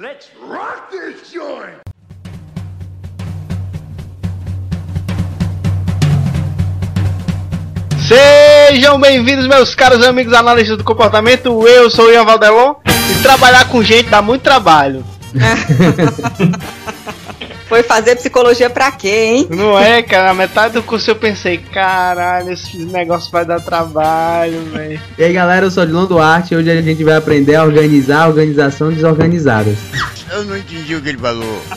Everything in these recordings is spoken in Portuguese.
Let's rock this joint! Sejam bem-vindos, meus caros amigos analistas do comportamento. Eu sou o Ian Valdelon e trabalhar com gente dá muito trabalho. Foi fazer psicologia pra quê, hein? Não é, cara? Na metade do curso eu pensei, caralho, esse negócio vai dar trabalho, velho. E aí galera, eu sou o Dilon Duarte e hoje a gente vai aprender a organizar a organização desorganizadas. Eu não entendi o que ele falou.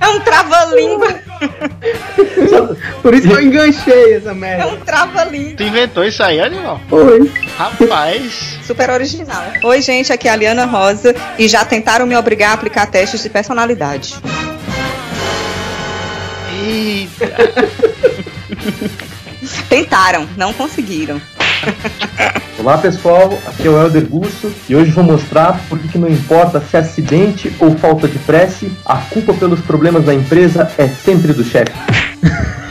É um trava-língua. Por isso que eu enganchei essa É merda. um trava-língua. Tu inventou isso aí, animal? Foi. Rapaz. Super original. Oi, gente, aqui é a Liana Rosa e já tentaram me obrigar a aplicar testes de personalidade. Eita. Tentaram, não conseguiram. Olá pessoal, aqui é o Helder Gusso e hoje vou mostrar por que não importa se é acidente ou falta de prece, a culpa pelos problemas da empresa é sempre do chefe.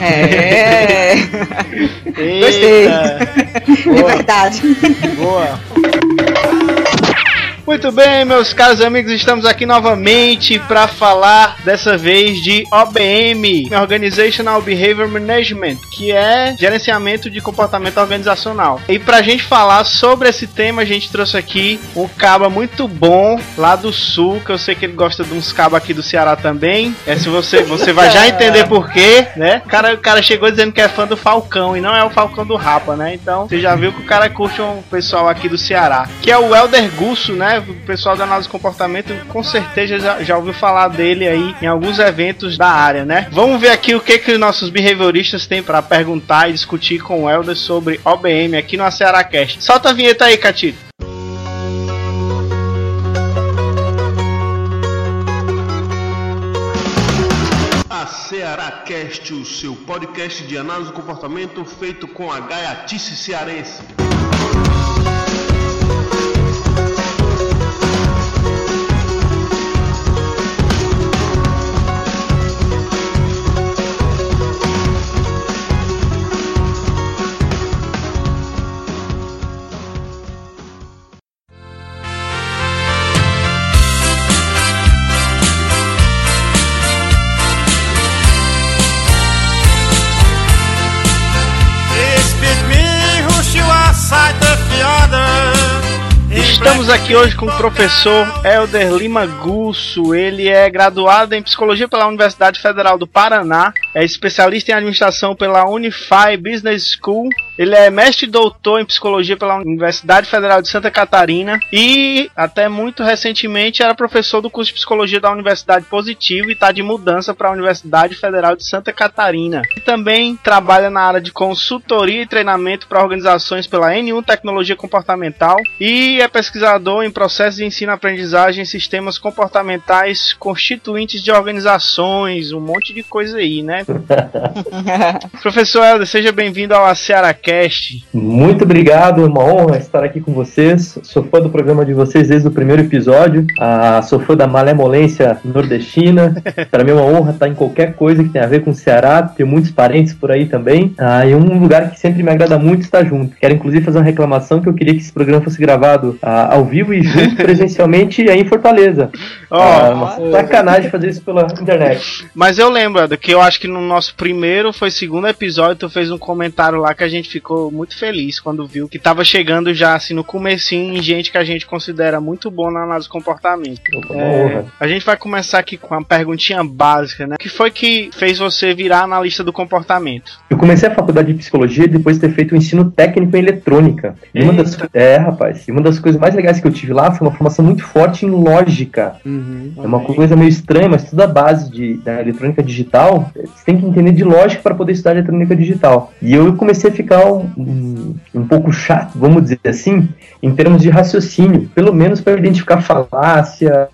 É. Gostei. É Boa, verdade. boa. Muito bem, meus caros amigos, estamos aqui novamente para falar dessa vez de OBM, Organizational Behavior Management, que é gerenciamento de comportamento organizacional. E pra gente falar sobre esse tema, a gente trouxe aqui um caba muito bom lá do sul, que eu sei que ele gosta de uns cabos aqui do Ceará também. É se você você vai já entender por quê, né? O cara, o cara chegou dizendo que é fã do Falcão e não é o Falcão do Rapa, né? Então, você já viu que o cara curte um pessoal aqui do Ceará, que é o Elder Gusso, né? O pessoal da análise de comportamento com certeza já, já ouviu falar dele aí em alguns eventos da área, né? Vamos ver aqui o que que nossos behavioristas têm para perguntar e discutir com o Elder sobre OBM aqui no Ceará. Solta a vinheta aí, Catito. A Ceará Cast, o seu podcast de análise do comportamento feito com a gaiatice cearense. Estamos aqui hoje com o professor Elder Lima Gusso. Ele é graduado em psicologia pela Universidade Federal do Paraná, é especialista em administração pela Unify Business School. Ele é mestre e doutor em psicologia pela Universidade Federal de Santa Catarina e até muito recentemente era professor do curso de psicologia da Universidade Positivo e está de mudança para a Universidade Federal de Santa Catarina. E também trabalha na área de consultoria e treinamento para organizações pela N1 Tecnologia Comportamental e é pesquisador em processos de ensino-aprendizagem e sistemas comportamentais constituintes de organizações, um monte de coisa aí, né? Professor Helder, seja bem-vindo ao Ceará Cast. Muito obrigado, é uma honra estar aqui com vocês. Sou fã do programa de vocês desde o primeiro episódio. Ah, sou fã da malemolência nordestina. Para mim é uma honra estar em qualquer coisa que tenha a ver com o Ceará. Tenho muitos parentes por aí também. Ah, e um lugar que sempre me agrada muito estar junto. Quero inclusive fazer uma reclamação que eu queria que esse programa fosse gravado ah, ao vivo e junto presencialmente aí em Fortaleza. Ó, Ah, uma sacanagem fazer isso pela internet. Mas eu lembro, que eu acho que no nosso primeiro, foi segundo episódio, tu fez um comentário lá que a gente ficou muito feliz quando viu que tava chegando já assim no comecinho em gente que a gente considera muito bom na análise de comportamento. É, a gente vai começar aqui com uma perguntinha básica, né? O que foi que fez você virar analista do comportamento? Eu comecei a faculdade de psicologia depois de ter feito o ensino técnico em eletrônica. E uma das, é, rapaz, uma das coisas mais legais que eu tive lá foi uma formação muito forte em lógica. Uhum. É uma coisa meio estranha, mas tudo a base de, da eletrônica digital. Você tem que entender de lógica para poder estudar eletrônica digital. E eu comecei a ficar um, um, um pouco chato, vamos dizer assim, em termos de raciocínio. Pelo menos para identificar falácia,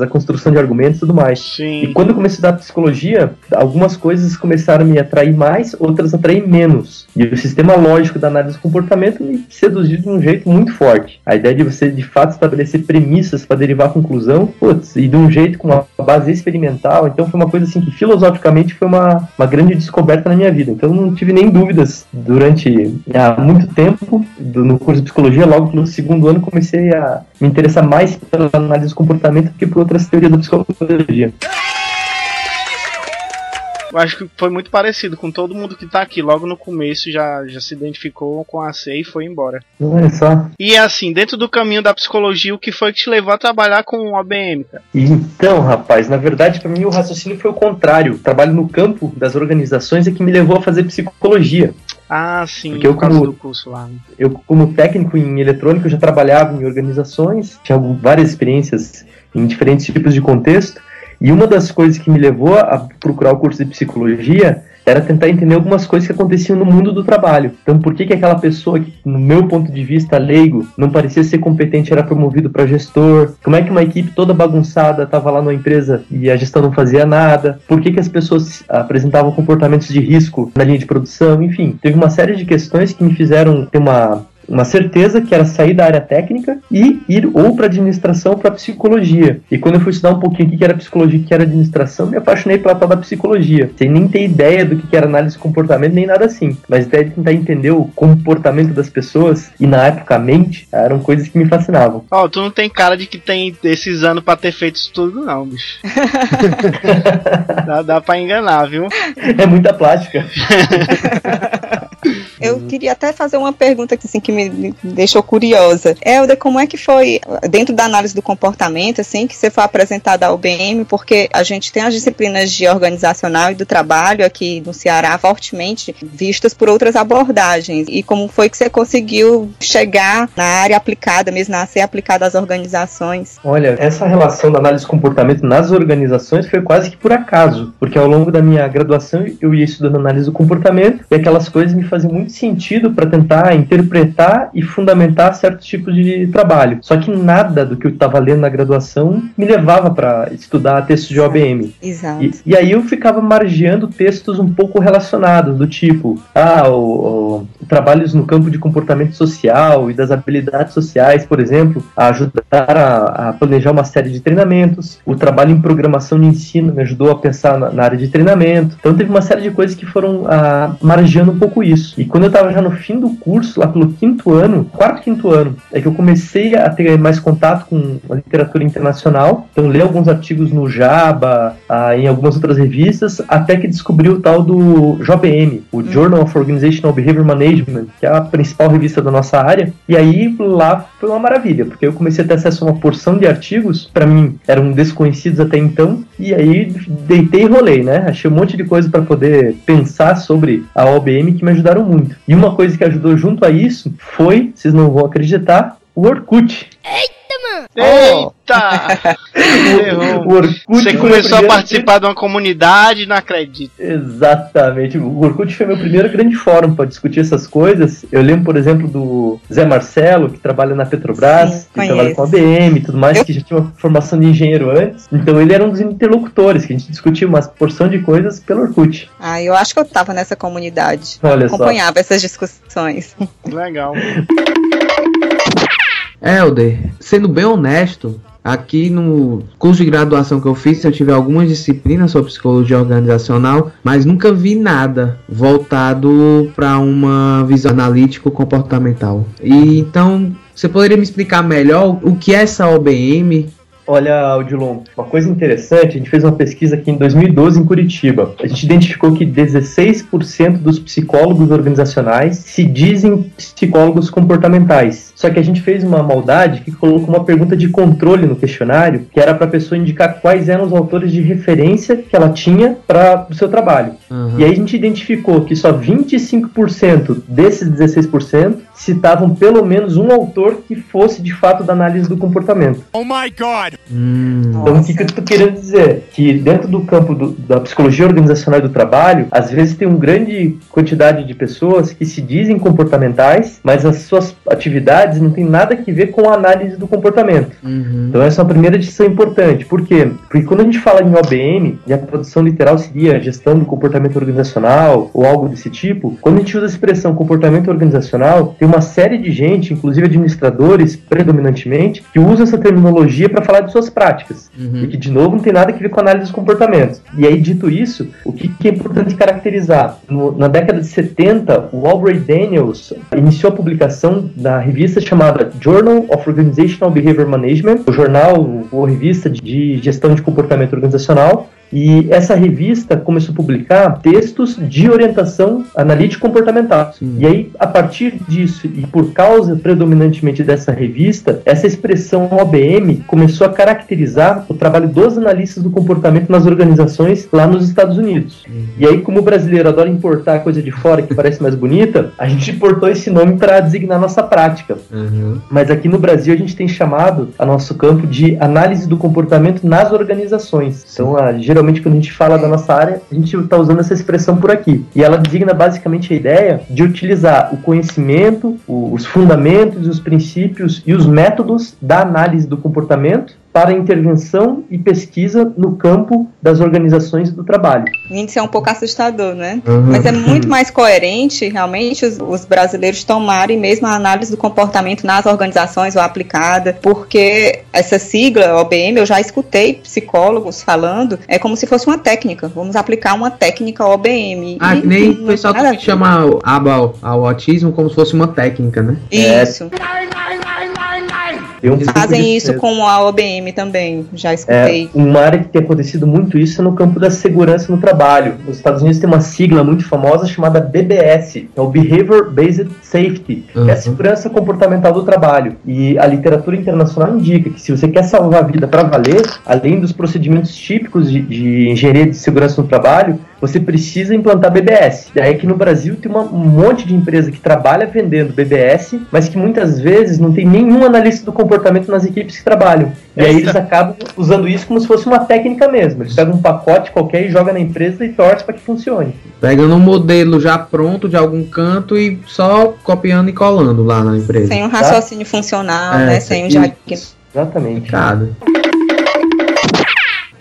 a construção de argumentos e tudo mais. E Sim. quando eu comecei a estudar psicologia, algumas coisas começaram a me atrair mais, outras a atrair menos. E o sistema lógico da análise do comportamento me seduziu de um jeito muito forte. A ideia de você, de fato, estabelecer premissas para derivar conclusão, putz, e de um jeito com uma base experimental. Então foi uma coisa assim que filosoficamente foi uma, uma grande descoberta na minha vida. Então eu não tive nem dúvidas durante há muito tempo do- no curso de psicologia. Logo no segundo ano comecei a me interessar mais pela análise do comportamento do que por outras teorias da psicologia. Eu acho que foi muito parecido com todo mundo que tá aqui. Logo no começo já, já se identificou com a C e foi embora. Olha só. E assim, dentro do caminho da psicologia, o que foi que te levou a trabalhar com o OBM, cara? Então, rapaz, na verdade, para mim o raciocínio foi o contrário. O trabalho no campo das organizações é que me levou a fazer psicologia. Ah, sim, Porque eu por como- do curso lá. né? Eu, como técnico em eletrônica, eu já trabalhava em organizações, tinha várias experiências em diferentes tipos de contexto, e uma das coisas que me levou a procurar o curso de psicologia era tentar entender algumas coisas que aconteciam no mundo do trabalho. Então, por que, que aquela pessoa que, no meu ponto de vista leigo, não parecia ser competente, era promovido para gestor? Como é que uma equipe toda bagunçada estava lá numa empresa e a gestão não fazia nada? Por que, que as pessoas apresentavam comportamentos de risco na linha de produção? Enfim, teve uma série de questões que me fizeram ter uma uma certeza que era sair da área técnica e ir ou para administração ou para psicologia. E quando eu fui estudar um pouquinho o que era psicologia e o que era administração, me apaixonei pela tal da psicologia, sem nem ter ideia do que era análise de comportamento nem nada assim. Mas a ideia de tentar entender o comportamento das pessoas e na época a mente eram coisas que me fascinavam. Ó, tu não tem cara de que tem esses anos pra ter feito isso tudo, não, bicho. dá, dá pra enganar, viu? É muita plástica. Eu queria até fazer uma pergunta que, assim, que me deixou curiosa. Helder, como é que foi, dentro da análise do comportamento, assim, que você foi apresentado ao BM, porque a gente tem as disciplinas de organizacional e do trabalho aqui no Ceará fortemente vistas por outras abordagens. E como foi que você conseguiu chegar na área aplicada, mesmo na ser aplicada às organizações? Olha, essa relação da análise de comportamento nas organizações foi quase que por acaso, porque ao longo da minha graduação eu ia estudando análise do comportamento e aquelas coisas me faziam muito sentido para tentar interpretar e fundamentar certos tipos de trabalho. Só que nada do que eu estava lendo na graduação me levava para estudar textos de OBM. Exato. E, e aí eu ficava margeando textos um pouco relacionados, do tipo, ah, o, o- trabalhos no campo de comportamento social e das habilidades sociais, por exemplo, a ajudar a, a planejar uma série de treinamentos. O trabalho em programação de ensino me ajudou a pensar na, na área de treinamento. Então teve uma série de coisas que foram ah, margeando um pouco isso. E quando eu estava já no fim do curso, lá pelo quinto ano, quarto, quinto ano, é que eu comecei a ter mais contato com a literatura internacional. Então, ler alguns artigos no Jaba, ah, em algumas outras revistas, até que descobri o tal do JOBM, o Journal of Organizational Behavior Management, que é a principal revista da nossa área. E aí, lá foi uma maravilha, porque eu comecei a ter acesso a uma porção de artigos, para mim, eram desconhecidos até então, e aí deitei e rolei, né? Achei um monte de coisa para poder pensar sobre a OBM que me ajudaram muito. E uma coisa que ajudou junto a isso foi, vocês não vão acreditar, o Orkut. Eita! Errou. O Orkut Você foi o começou a participar de uma comunidade, não acredito. Exatamente. O Orkut foi meu primeiro grande fórum para discutir essas coisas. Eu lembro, por exemplo, do Zé Marcelo, que trabalha na Petrobras, Sim, que trabalha com a conheço. ABM e tudo mais, Eu- que já tinha uma formação de engenheiro antes. Então ele era um dos interlocutores, que a gente discutia uma porção de coisas pelo Orkut. Ah, eu acho que eu estava nessa comunidade. Olha só. Acompanhava essas discussões. Legal. Helder, sendo bem honesto, aqui no curso de graduação que eu fiz, eu tive algumas disciplinas sobre psicologia organizacional, mas nunca vi nada voltado para uma visão analítico-comportamental. E então, você poderia me explicar melhor o que é essa OBM? Olha, Odilon, uma coisa interessante, a gente fez uma pesquisa aqui em 2012 em Curitiba. A gente identificou que 16% dos psicólogos organizacionais se dizem psicólogos comportamentais. Só que a gente fez uma maldade que colocou uma pergunta de controle no questionário, que era para a pessoa indicar quais eram os autores de referência que ela tinha para o seu trabalho. Aham. E aí a gente identificou que só 25% desses 16% citavam pelo menos um autor que fosse de fato da análise do comportamento. Hum, Então, o que, que eu tô querendo dizer? Que dentro do campo do- da psicologia organizacional e do trabalho, às vezes tem uma grande quantidade de pessoas que se dizem comportamentais, mas as suas atividades não tem nada que ver com a análise do comportamento. Uhum. Então essa é uma primeira distinção importante. Por quê? Porque quando a gente fala em OBM, e a tradução literal seria gestão do comportamento organizacional ou algo desse tipo, quando a gente usa a expressão comportamento organizacional, tem uma série de gente, inclusive administradores predominantemente, que usa essa terminologia para falar de suas práticas. Uhum. E que, de novo, não tem nada a ver com análise dos comportamentos. E aí, dito isso, o que, que é importante caracterizar? No- na década de 70, o Aubrey Daniels iniciou a publicação da revista chamada Journal of Organizational Behavior Management, o jornal ou revista de gestão de comportamento organizacional, e essa revista começou a publicar textos de orientação analítico-comportamental. E aí, a partir disso, e por causa predominantemente dessa revista, essa expressão OBM começou a caracterizar o trabalho dos analistas do comportamento nas organizações lá nos Estados Unidos. E aí, como o brasileiro adora importar coisa de fora que parece mais bonita, a gente importou esse nome para designar nossa prática. Uhum. Mas aqui no Brasil a gente tem chamado a nosso campo de análise do comportamento nas organizações. Então, ah, geralmente quando a gente fala da nossa área, a gente está usando essa expressão por aqui. E ela designa basicamente a ideia de utilizar o conhecimento, os fundamentos, os princípios e os métodos da análise do comportamento para intervenção e pesquisa no campo das organizações do trabalho. O índice é um pouco assustador, né? Uhum. Mas é muito mais coerente, realmente, os, os brasileiros tomarem mesmo a análise do comportamento nas organizações ou aplicada, porque essa sigla, OBM, eu já escutei psicólogos falando, é como se fosse uma técnica. Vamos aplicar uma técnica OBM. Ah, E que nem o pessoal que chama o- aba ao, ao autismo como se fosse uma técnica, né? Isso. Tem um Fazem disso isso com a OBM também, já É, escutei. uma área que tem acontecido muito isso é no campo da segurança no trabalho. Nos Estados Unidos tem uma sigla muito famosa chamada BBS, que é o Behavior Based Safety, que é Uhum. a segurança comportamental do trabalho. E a literatura internacional indica que se você quer salvar a vida para valer, além dos procedimentos típicos de, de engenharia de segurança no trabalho, você precisa implantar BBS. Daí aqui no Brasil tem uma- um monte de empresa que trabalha vendendo BBS, mas que muitas vezes não tem nenhum analista do comportamento nas equipes que trabalham. E aí eles acabam usando isso como se fosse uma técnica mesmo. Eles pegam um pacote qualquer e jogam na empresa e torcem para que funcione. Pegando um modelo já pronto de algum canto e só copiando e colando lá na empresa. Sem um raciocínio funcional, É, né? Sem um diagnóstico. Exatamente.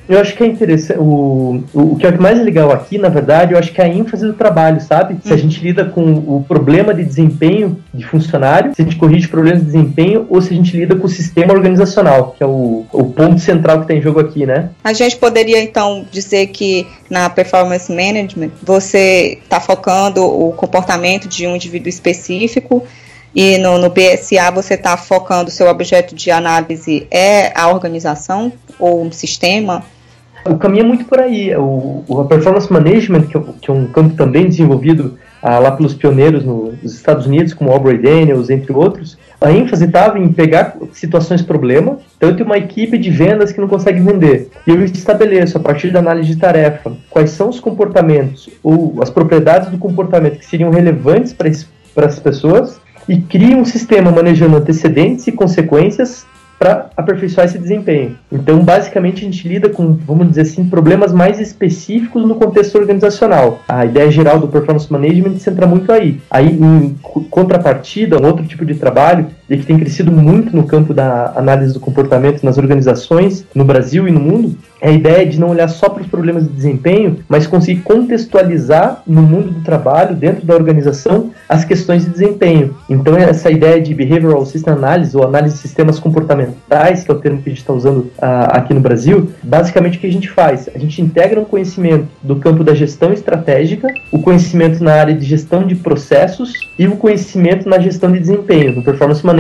Eu acho que é interessante. O, o, o que é mais legal aqui, na verdade, eu acho que é a ênfase do trabalho, sabe? Se a gente lida com o problema de desempenho de funcionário, se a gente corrige problemas de desempenho, ou se a gente lida com o sistema organizacional, que é o, o ponto central que tem em jogo aqui, né? A gente poderia então dizer que na performance management você está focando o comportamento de um indivíduo específico e no, no BSA você está focando seu objeto de análise é a organização ou um sistema. O caminho é muito por aí. O, o performance management, que que é um campo também desenvolvido ah, lá pelos pioneiros no- nos Estados Unidos, como Aubrey Daniels, entre outros, a ênfase estava em pegar situações problema. Tenho uma equipe de vendas que não consegue vender. E eu estabeleço, a partir da análise de tarefa, quais são os comportamentos ou as propriedades do comportamento que seriam relevantes para as pessoas e crio um sistema manejando antecedentes e consequências para aperfeiçoar esse desempenho. Então, basicamente, a gente lida com, vamos dizer assim, problemas mais específicos no contexto organizacional. A ideia geral do performance management se entra muito aí. Aí, em co- contrapartida, um outro tipo de trabalho e que tem crescido muito no campo da análise do comportamento nas organizações, no Brasil e no mundo, é a ideia de não olhar só para os problemas de desempenho, mas conseguir contextualizar no mundo do trabalho, dentro da organização, as questões de desempenho. Então, essa ideia de Behavioral System Analysis, ou análise de sistemas comportamentais, que é o termo que a gente está usando ah, aqui no Brasil, basicamente o que a gente faz? A gente integra um conhecimento do campo da gestão estratégica, o conhecimento na área de gestão de processos e o conhecimento na gestão de desempenho, no performance management.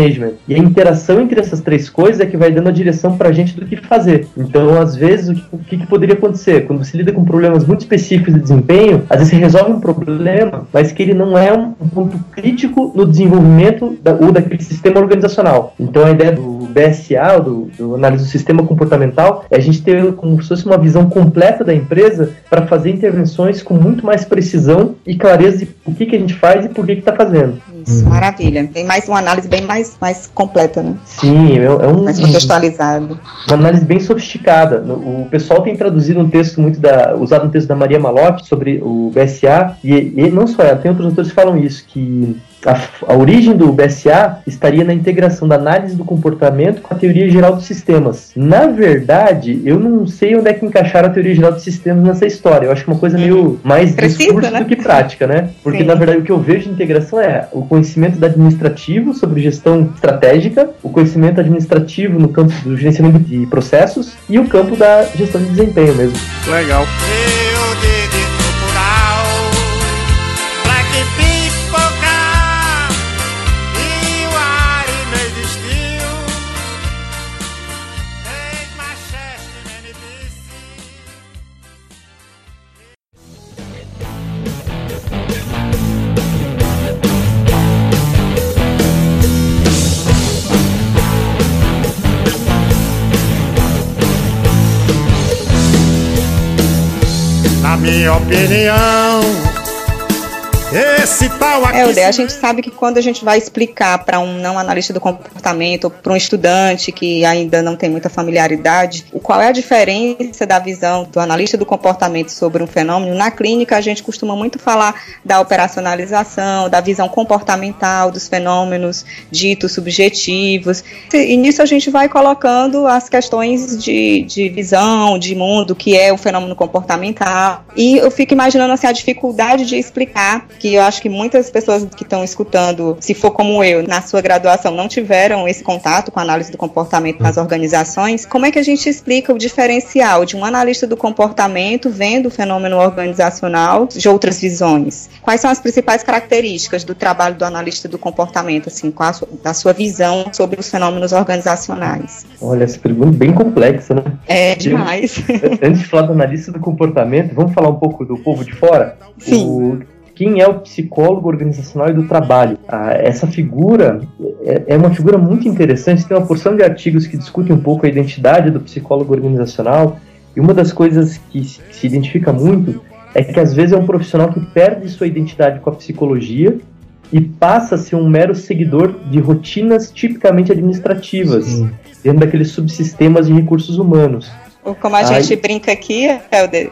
E a interação entre essas três coisas é que vai dando a direção para a gente do que fazer. Então, às vezes, o que, o que que poderia acontecer? Quando você lida com problemas muito específicos de desempenho, às vezes você resolve um problema, mas que ele não é um ponto crítico no desenvolvimento da, ou daquele sistema organizacional. Então, a ideia do BSA, do, do análise do sistema comportamental, é a gente ter como se fosse uma visão completa da empresa para fazer intervenções com muito mais precisão e clareza de o que, que a gente faz e por que está fazendo. Isso, maravilha. Tem mais uma análise bem mais, mais completa, né? Sim, é, é um, Mais contextualizado. uma análise bem sofisticada. O pessoal tem traduzido um texto muito da, usado um texto da Maria Malotti sobre o BSA e, e não só ela, tem outros autores que falam isso que a, a, origem do BSA estaria na integração da análise do comportamento com a teoria geral dos sistemas. Na verdade, eu não sei onde é que encaixaram a teoria geral dos sistemas nessa história. Eu acho que é uma coisa meio mais Precisa, discurso né? do que prática, né? Porque, Sim. na verdade, o que eu vejo de integração é o conhecimento da administrativo sobre gestão estratégica, o conhecimento administrativo no campo do gerenciamento de processos e o campo da gestão de desempenho mesmo. Legal. minha opinião. Esse tal aqui. É, Ude, a gente sabe que quando a gente vai explicar para um não analista do comportamento, para um estudante que ainda não tem muita familiaridade, qual é a diferença da visão do analista do comportamento sobre um fenômeno, na clínica a gente costuma muito falar da operacionalização, da visão comportamental dos fenômenos ditos subjetivos. E nisso a gente vai colocando as questões de, de visão, de mundo, que é o fenômeno comportamental. E eu fico imaginando assim, a dificuldade de explicar que eu acho que muitas pessoas que estão escutando, se for como eu, na sua graduação, não tiveram esse contato com a análise do comportamento nas organizações, como é que a gente explica o diferencial de um analista do comportamento vendo o fenômeno organizacional de outras visões? Quais são as principais características do trabalho do analista do comportamento, assim, com a sua, da sua visão sobre os fenômenos organizacionais? Olha, essa pergunta é bem complexa, né? É demais. Eu, antes de falar do analista do comportamento, vamos falar um pouco do povo de fora? Sim. O, quem é o psicólogo organizacional e do trabalho. Ah, essa figura é, é, uma figura muito interessante, tem uma porção de artigos que discutem um pouco a identidade do psicólogo organizacional, e uma das coisas que se identifica muito é que às vezes é um profissional que perde sua identidade com a psicologia e passa a ser um mero seguidor de rotinas tipicamente administrativas, Sim. dentro daqueles subsistemas de recursos humanos. Como a Ai. gente brinca aqui,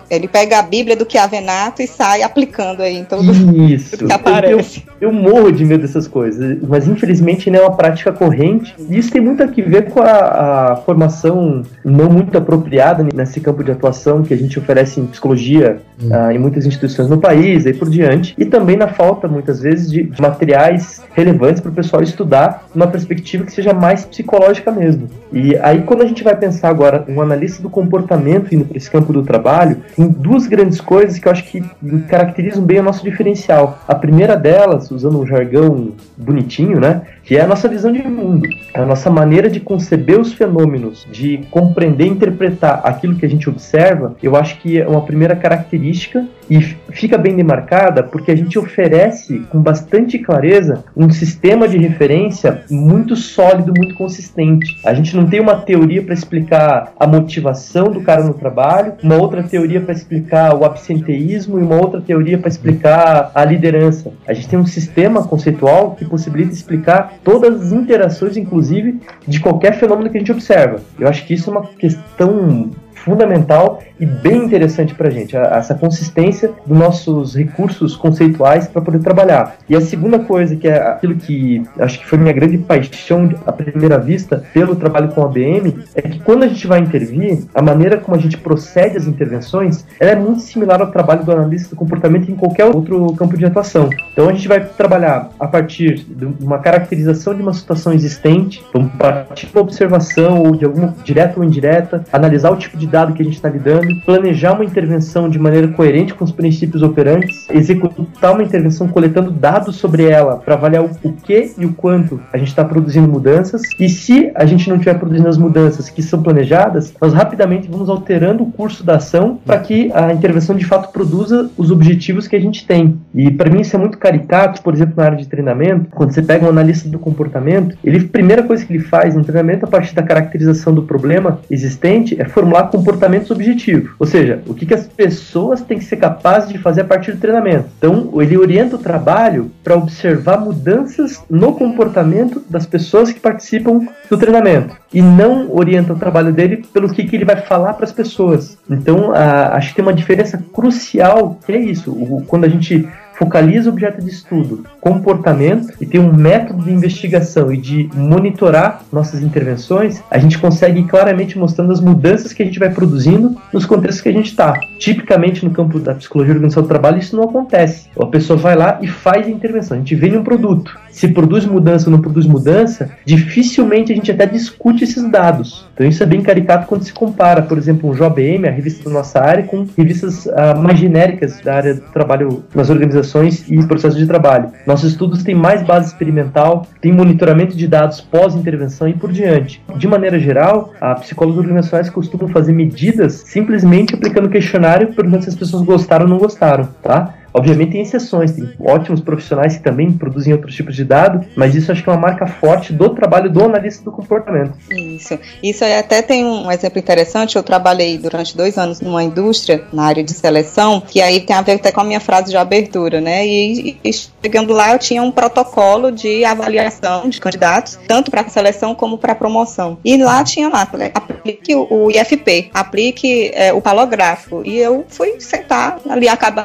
ele pega a Bíblia do Chiavenato e sai aplicando aí em todo Isso. que aparece. Eu, eu, morro de medo dessas coisas, mas infelizmente não é uma prática corrente. E isso tem muito a ver com a, a, formação não muito apropriada nesse campo de atuação que a gente oferece em psicologia hum. uh, em muitas instituições no país e por diante. E também na falta, muitas vezes, de, de materiais relevantes para o pessoal estudar numa perspectiva que seja mais psicológica mesmo. E aí, quando a gente vai pensar agora um analista do comportamento indo para esse campo do trabalho, tem duas grandes coisas que eu acho que caracterizam bem o nosso diferencial. A primeira delas, usando um jargão bonitinho, né, que é a nossa visão de mundo, é a nossa maneira de conceber os fenômenos, de compreender e interpretar aquilo que a gente observa, eu acho que é uma primeira característica e fica bem demarcada porque a gente oferece com bastante clareza um sistema de referência muito sólido, muito consistente. A gente não tem uma teoria para explicar a motivação do cara no trabalho, uma outra teoria para explicar o absenteísmo e uma outra teoria para explicar a liderança. A gente tem um sistema conceitual que possibilita explicar todas as interações, inclusive, de qualquer fenômeno que a gente observa. Eu acho que isso é uma questão fundamental e bem interessante para a gente, essa consistência dos nossos recursos conceituais para poder trabalhar. E a segunda coisa, que é aquilo que acho que foi minha grande paixão à primeira vista pelo trabalho com a ABM, é que quando a gente vai intervir, a maneira como a gente procede as intervenções, é muito similar ao trabalho do analista do comportamento em qualquer outro campo de atuação. Então a gente vai trabalhar a partir de uma caracterização de uma situação existente, vamos partir de observação ou de alguma direta ou indireta, analisar o tipo de dado que a gente está lidando, planejar uma intervenção de maneira coerente com os princípios operantes, executar uma intervenção coletando dados sobre ela para avaliar o, que e o quanto a gente está produzindo mudanças, e se a gente não estiver produzindo as mudanças que são planejadas, nós rapidamente vamos alterando o curso da ação para que a intervenção de fato produza os objetivos que a gente tem. E para mim isso é muito caricato, por exemplo, na área de treinamento, quando você pega um analista do comportamento, ele primeira coisa que ele faz no treinamento a partir da caracterização do problema existente é formular comportamentos objetivos. Ou seja, o que, que as pessoas têm que ser capazes de fazer a partir do treinamento. Então, ele orienta o trabalho para observar mudanças no comportamento das pessoas que participam do treinamento e não orienta o trabalho dele pelo que, que ele vai falar para as pessoas. Então, a, acho que tem uma diferença crucial que é isso. O, quando a gente focaliza o objeto de estudo, comportamento e tem um método de investigação e de monitorar nossas intervenções, a gente consegue ir claramente mostrando as mudanças que a gente vai produzindo nos contextos que a gente está. Tipicamente no campo da psicologia organização do trabalho isso não acontece. A pessoa vai lá e faz a intervenção. A gente vende um produto. Se produz mudança ou não produz mudança, dificilmente a gente até discute esses dados. Então isso é bem caricato quando se compara, por exemplo, o JOBM, a revista da nossa área, com revistas uh, mais genéricas da área do trabalho nas organizações e processos de trabalho. Nossos estudos têm mais base experimental, tem monitoramento de dados pós-intervenção e por diante. De maneira geral, a psicólogos organizacionais costumam fazer medidas simplesmente aplicando questionário perguntando se as pessoas gostaram ou não gostaram, tá? Obviamente tem exceções, tem ótimos profissionais que também produzem outros tipos de dados, mas isso acho que é uma marca forte do trabalho do analista do comportamento. Isso. Isso até tem um exemplo interessante. Eu trabalhei durante dois anos numa indústria, na área de seleção, que aí tem a ver até com a minha frase de abertura, né? E, e chegando lá eu tinha um protocolo de avaliação de candidatos, tanto para seleção como para promoção. E lá tinha lá, aplique o IFP, aplique é, o palográfico. E eu fui sentar ali, acaba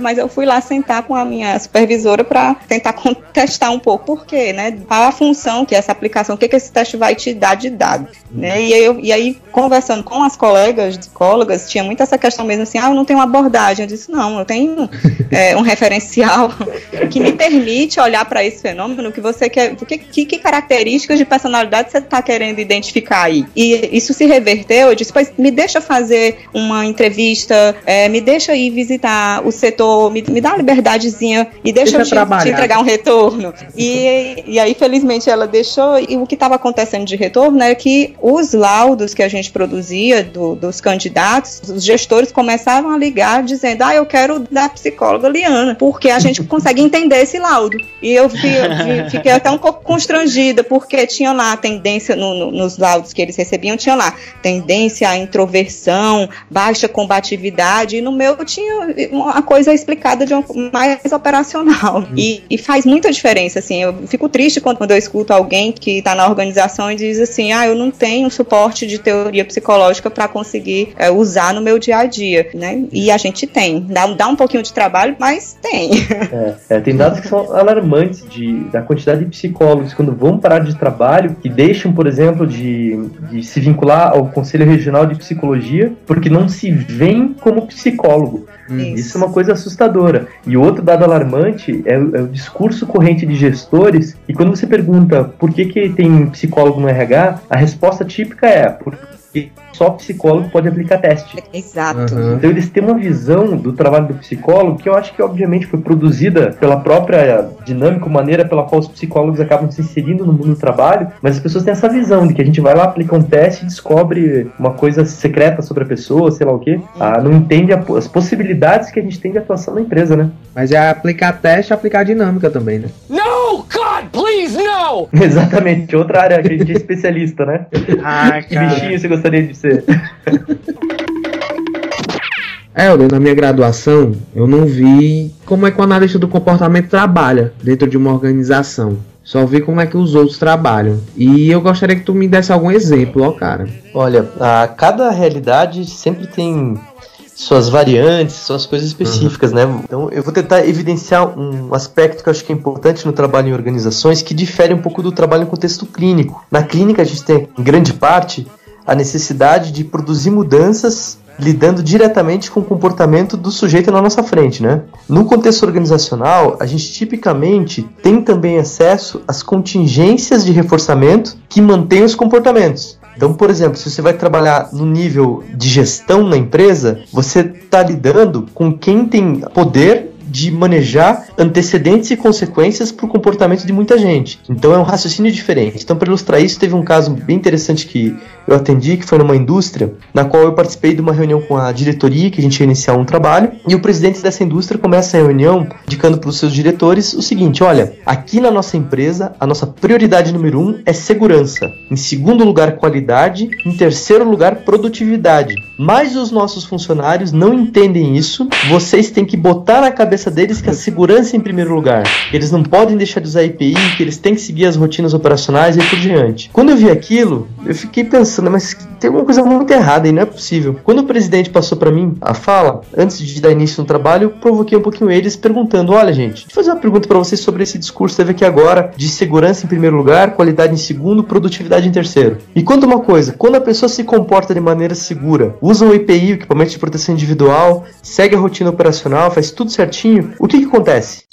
mas eu fui lá sentar com a minha supervisora para tentar contestar um pouco por quê, né? Qual a função que essa aplicação, o que, que esse teste vai te dar de dado, né? E, eu, e aí, conversando com as colegas psicólogas, tinha muito essa questão mesmo assim, ah, eu não tenho uma abordagem. Eu disse, não, eu tenho é, um referencial que me permite olhar para esse fenômeno que você quer, que, que, que características de personalidade você está querendo identificar aí. E isso se reverteu, eu disse, pois me deixa fazer uma entrevista, é, me deixa ir visitar o setor, me, me dá uma liberdadezinha e deixa, deixa eu te, te, entregar um retorno. E, e aí, felizmente, ela deixou, e o que estava acontecendo de retorno é que os laudos que a gente produzia do, dos candidatos, os gestores começavam a ligar dizendo, ah, eu quero da psicóloga Liana, porque a gente consegue entender esse laudo. E eu vi, fiquei até um pouco constrangida, porque tinha lá a tendência, no, no, nos laudos que eles recebiam, tinha lá tendência à introversão, baixa combatividade, e no meu tinha uma coisa explicada de uma mais operacional. Uhum. E, e, faz muita diferença, assim. Eu fico triste quando, quando eu escuto alguém que está na organização e diz assim: ah, eu não tenho suporte de teoria psicológica para conseguir é, usar no meu dia a dia, né? E a gente tem. Dá, dá um pouquinho de trabalho, mas tem. É, é, tem dados que são alarmantes de, da quantidade de psicólogos quando vão parar de trabalho que deixam, por exemplo, de, de se vincular ao Conselho Regional de Psicologia porque não se veem como psicólogo. Isso. Isso. é uma coisa assustadora. E outro dado alarmante é, o, é o discurso corrente de gestores. E quando você pergunta por que, que tem psicólogo no RH, a resposta típica é porque só psicólogo pode aplicar teste. Exato. Uhum. Então eles têm uma visão do trabalho do psicólogo que eu acho que obviamente foi produzida pela própria dinâmica, maneira pela qual os psicólogos acabam se inserindo no mundo do trabalho, mas as pessoas têm essa visão de que a gente vai lá, aplica um teste e descobre uma coisa secreta sobre a pessoa, sei lá o quê. Ah, não entende a, as possibilidades que a gente tem de atuação na empresa, né? Mas é aplicar teste e aplicar dinâmica também, né? No, God, please, no! Exatamente, outra área que a gente é especialista, né? Ah, que bichinho você gostaria de ser? É, na minha graduação, eu não vi como é que o analista do comportamento trabalha dentro de uma organização. Só vi como é que os outros trabalham. E eu gostaria que tu me desse algum exemplo, ó, cara. Olha, a cada realidade sempre tem suas variantes, suas coisas específicas, uhum. né? Então eu vou tentar evidenciar um aspecto que eu acho que é importante no trabalho em organizações que difere um pouco do trabalho em contexto clínico. Na clínica a gente tem, em grande parte, a necessidade de produzir mudanças lidando diretamente com o comportamento do sujeito na nossa frente, né? No contexto organizacional, a gente tipicamente tem também acesso às contingências de reforçamento que mantêm os comportamentos. Então, por exemplo, se você vai trabalhar no nível de gestão na empresa, você está lidando com quem tem poder de manejar antecedentes e consequências para o comportamento de muita gente. Então é um raciocínio diferente. Então, para ilustrar isso, teve um caso bem interessante que eu atendi, que foi numa indústria, na qual eu participei de uma reunião com a diretoria, que a gente ia iniciar um trabalho, e o presidente dessa indústria começa a reunião indicando para os seus diretores o seguinte: olha, aqui na nossa empresa, a nossa prioridade número um é segurança, em segundo lugar, qualidade, em terceiro lugar, produtividade. Mas os nossos funcionários não entendem isso, vocês têm que botar na cabeça deles que a segurança é em primeiro lugar. Eles não podem deixar de usar IPI, que eles têm que seguir as rotinas operacionais e por diante. Quando eu vi aquilo, eu fiquei pensando, mas tem alguma coisa muito errada e não é possível. Quando o presidente passou para mim a fala, antes de dar início no trabalho, eu provoquei um pouquinho eles perguntando: olha, gente, vou fazer uma pergunta para vocês sobre esse discurso que teve aqui agora de segurança em primeiro lugar, qualidade em segundo, produtividade em terceiro. E conta uma coisa: quando a pessoa se comporta de maneira segura, usa o EPI, o equipamento de proteção individual, segue a rotina operacional, faz tudo certinho, o que, que acontece?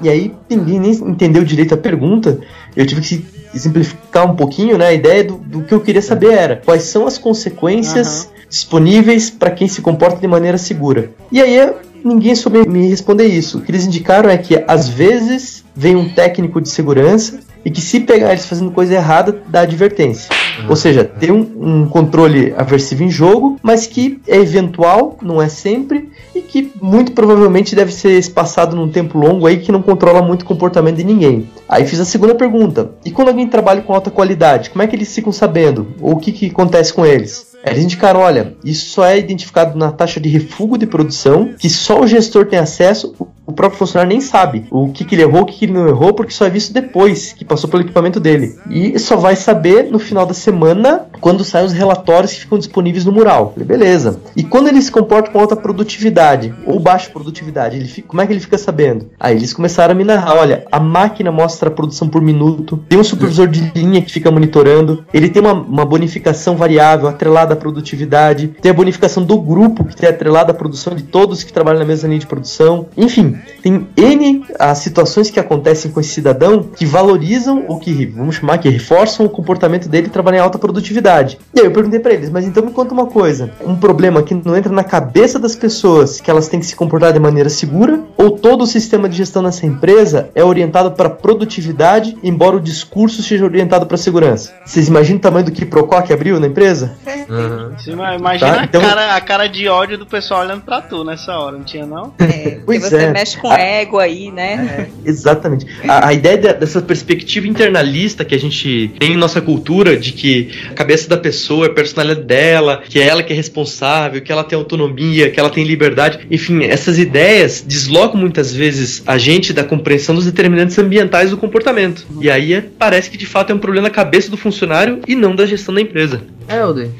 E aí ninguém nem entendeu direito a pergunta. Eu tive que simplificar um pouquinho, né? A ideia do, do que eu queria saber era quais são as consequências uhum. disponíveis para quem se comporta de maneira segura. E aí ninguém soube me responder isso. O que eles indicaram é que às vezes vem um técnico de segurança e que se pegar eles fazendo coisa errada, dá advertência. Uhum. Ou seja, tem um, um, controle aversivo em jogo, mas que é eventual, não é sempre, e que muito provavelmente deve ser espaçado num tempo longo aí que não controla muito o comportamento de ninguém. Aí fiz a segunda pergunta. E quando alguém trabalha com alta qualidade, como é que eles ficam sabendo? Ou o que, que acontece com eles? Eles indicaram, olha, isso só é identificado na taxa de refúgio de produção, que só o gestor tem acesso, o próprio funcionário nem sabe o que, que ele errou, o que, que ele não errou, porque só é visto depois que passou pelo equipamento dele. E só vai saber no final da semana, quando saem os relatórios que ficam disponíveis no mural. Beleza. E quando ele se comporta com alta produtividade ou baixa produtividade, ele fica, como é que ele fica sabendo? Aí eles começaram a me narrar: olha, a máquina mostra a produção por minuto, tem um supervisor de linha que fica monitorando, ele tem uma, uma bonificação variável atrelada à produtividade, tem a bonificação do grupo que tem atrelada à produção de todos que trabalham na mesma linha de produção. Enfim, tem N as situações que acontecem com esse cidadão que valorizam ou que, vamos chamar, que reforçam o comportamento dele trabalhar em alta produtividade. E aí eu perguntei para eles, mas então me conta uma coisa: um problema que não entra na cabeça das pessoas que elas têm que se comportar de maneira segura, ou todo o sistema de gestão nessa empresa é orientado para produtividade, embora o discurso seja orientado para segurança? Vocês imaginam o tamanho do que Procó que abriu na empresa? Uhum. Imagina tá? então... a, cara, a cara de ódio do pessoal olhando para tu nessa hora, não tinha não? É, pois você é mexe com a... ego aí, né? É, exatamente. A, a ideia de, dessa perspectiva internalista que a gente tem em nossa cultura, de que a cabeça da pessoa, a personalidade dela, que é ela que é responsável, que ela tem autonomia, que ela tem liberdade, enfim, essas ideias deslocam muitas vezes a gente da compreensão dos determinantes ambientais do comportamento. E aí é, parece que de fato é um problema na cabeça do funcionário e não da gestão da empresa. Helder,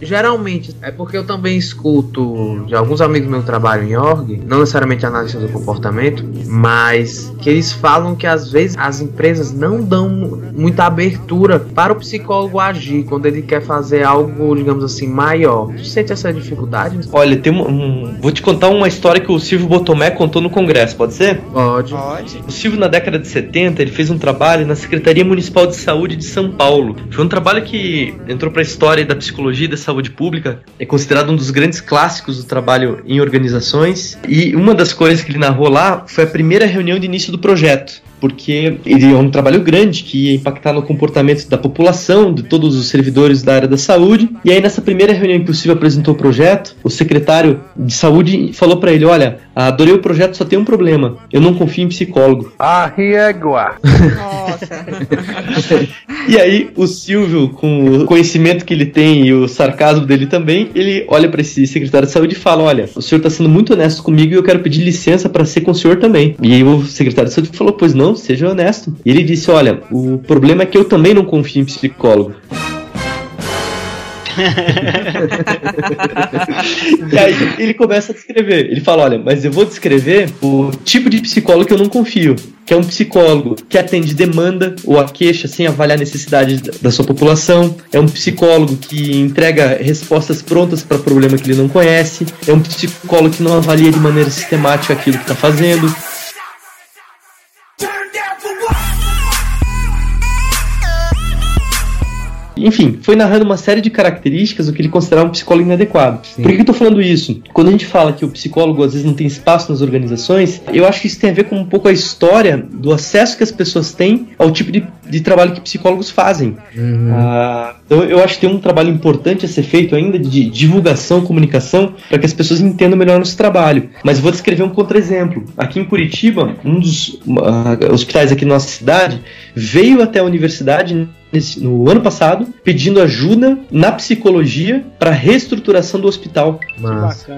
geralmente é porque eu também escuto de alguns amigos meus que trabalham em org, não necessariamente análise do comportamento, mas que eles falam que às vezes as empresas não dão muita abertura para o psicólogo agir quando ele quer fazer algo, digamos assim, maior. Tu sente essa dificuldade? Olha, tem um, um, vou te contar uma história que o Silvio Botomé contou no congresso, pode ser? Pode. Pode. O Silvio na década de 70, ele fez um trabalho na Secretaria Municipal de Saúde de São Paulo. Foi um trabalho que entrou para a história da psicologia e da saúde pública, é considerado um dos grandes clássicos do trabalho em organizações. E uma das coisas que ele narrou lá foi a primeira reunião de início do projeto porque ele é um trabalho grande que ia impactar no comportamento da população, de todos os servidores da área da saúde. E aí, nessa primeira reunião que o Silvio apresentou o projeto, o secretário de saúde falou para ele: Olha, adorei o projeto, só tem um problema. Eu não confio em psicólogo. Ah, régua! Nossa! e aí, o Silvio, com o conhecimento que ele tem e o sarcasmo dele também, ele olha para esse secretário de saúde e fala: Olha, o senhor está sendo muito honesto comigo e eu quero pedir licença para ser com o senhor também. E aí, o secretário de saúde falou: Pois não não, seja honesto. E ele disse: Olha, o problema é que eu também não confio em psicólogo. e aí ele começa a descrever. Ele fala: Olha, mas eu vou descrever o tipo de psicólogo que eu não confio. Que é um psicólogo que atende demanda ou a queixa sem avaliar a necessidade da sua população. É um psicólogo que entrega respostas prontas para problema que ele não conhece. É um psicólogo que não avalia de maneira sistemática aquilo que está fazendo. Enfim, foi narrando uma série de características do que ele considerava um psicólogo inadequado. Sim. Por que eu tô falando isso? Quando a gente fala que o psicólogo às vezes não tem espaço nas organizações, eu acho que isso tem a ver com um pouco a história do acesso que as pessoas têm ao tipo de, de trabalho que psicólogos fazem. Uhum. Ah, então eu acho que tem um trabalho importante a ser feito ainda de divulgação, comunicação, para que as pessoas entendam melhor nosso trabalho. Mas vou descrever um contra-exemplo. Aqui em Curitiba, um dos uh, hospitais aqui na nossa cidade veio até a universidade nesse, no ano passado pedindo ajuda na psicologia para reestruturação do hospital.